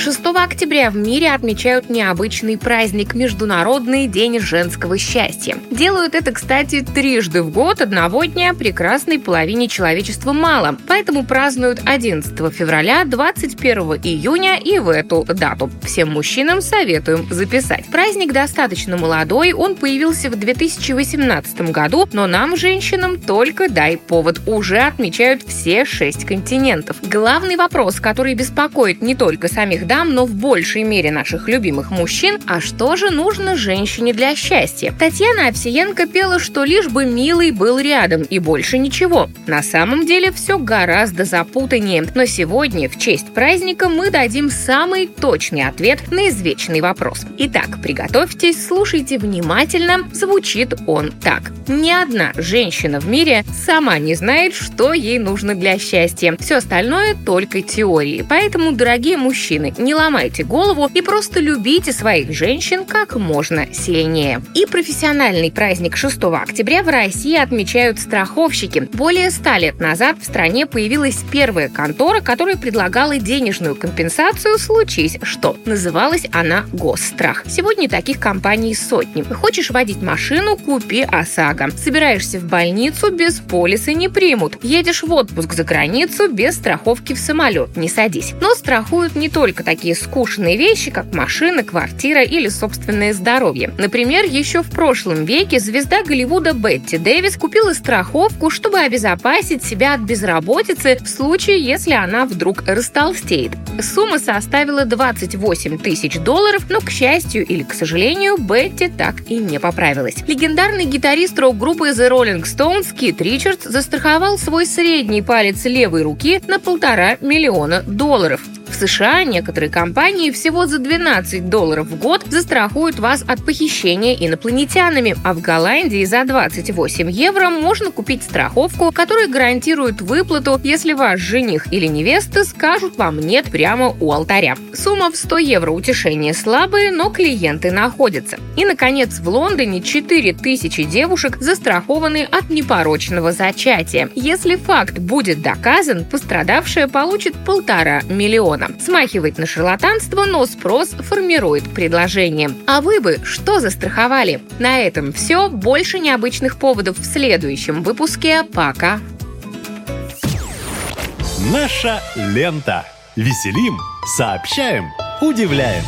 6 октября в мире отмечают необычный праздник – Международный день женского счастья. Делают это, кстати, трижды в год, одного дня прекрасной половине человечества мало. Поэтому празднуют 11 февраля, 21 июня и в эту дату. Всем мужчинам советуем записать. Праздник достаточно молодой, он появился в 2018 году, но нам, женщинам, только дай повод. Уже отмечают все шесть континентов. Главный вопрос, который беспокоит не только самих дам, но в большей мере наших любимых мужчин, а что же нужно женщине для счастья? Татьяна Овсиенко пела, что лишь бы милый был рядом и больше ничего. На самом деле все гораздо запутаннее. Но сегодня, в честь праздника, мы дадим самый точный ответ на извечный вопрос. Итак, приготовьтесь, слушайте внимательно. Звучит он так. Ни одна женщина в мире сама не знает, что ей нужно для счастья. Все остальное только теории. Поэтому, дорогие мужчины, не ломайте голову и просто любите своих женщин как можно сильнее. И профессиональный праздник 6 октября в России отмечают страховщики. Более ста лет назад в стране появилась первая контора, которая предлагала денежную компенсацию случись что. Называлась она Госстрах. Сегодня таких компаний сотни. Хочешь водить машину, купи ОСАГО. Собираешься в больницу, без полиса не примут. Едешь в отпуск за границу, без страховки в самолет не садись. Но страхуют не только такие скучные вещи, как машина, квартира или собственное здоровье. Например, еще в прошлом веке звезда Голливуда Бетти Дэвис купила страховку, чтобы обезопасить себя от безработицы в случае, если она вдруг растолстеет. Сумма составила 28 тысяч долларов, но, к счастью или к сожалению, Бетти так и не поправилась. Легендарный гитарист рок-группы The Rolling Stones Кит Ричардс застраховал свой средний палец левой руки на полтора миллиона долларов. США некоторые компании всего за 12 долларов в год застрахуют вас от похищения инопланетянами, а в Голландии за 28 евро можно купить страховку, которая гарантирует выплату, если ваш жених или невеста скажут вам «нет» прямо у алтаря. Сумма в 100 евро утешение слабые, но клиенты находятся. И, наконец, в Лондоне 4000 девушек застрахованы от непорочного зачатия. Если факт будет доказан, пострадавшая получит полтора миллиона. Смахивает на шарлатанство, но спрос формирует предложение. А вы бы что застраховали? На этом все. Больше необычных поводов в следующем выпуске. Пока. Наша лента. Веселим, сообщаем, удивляем.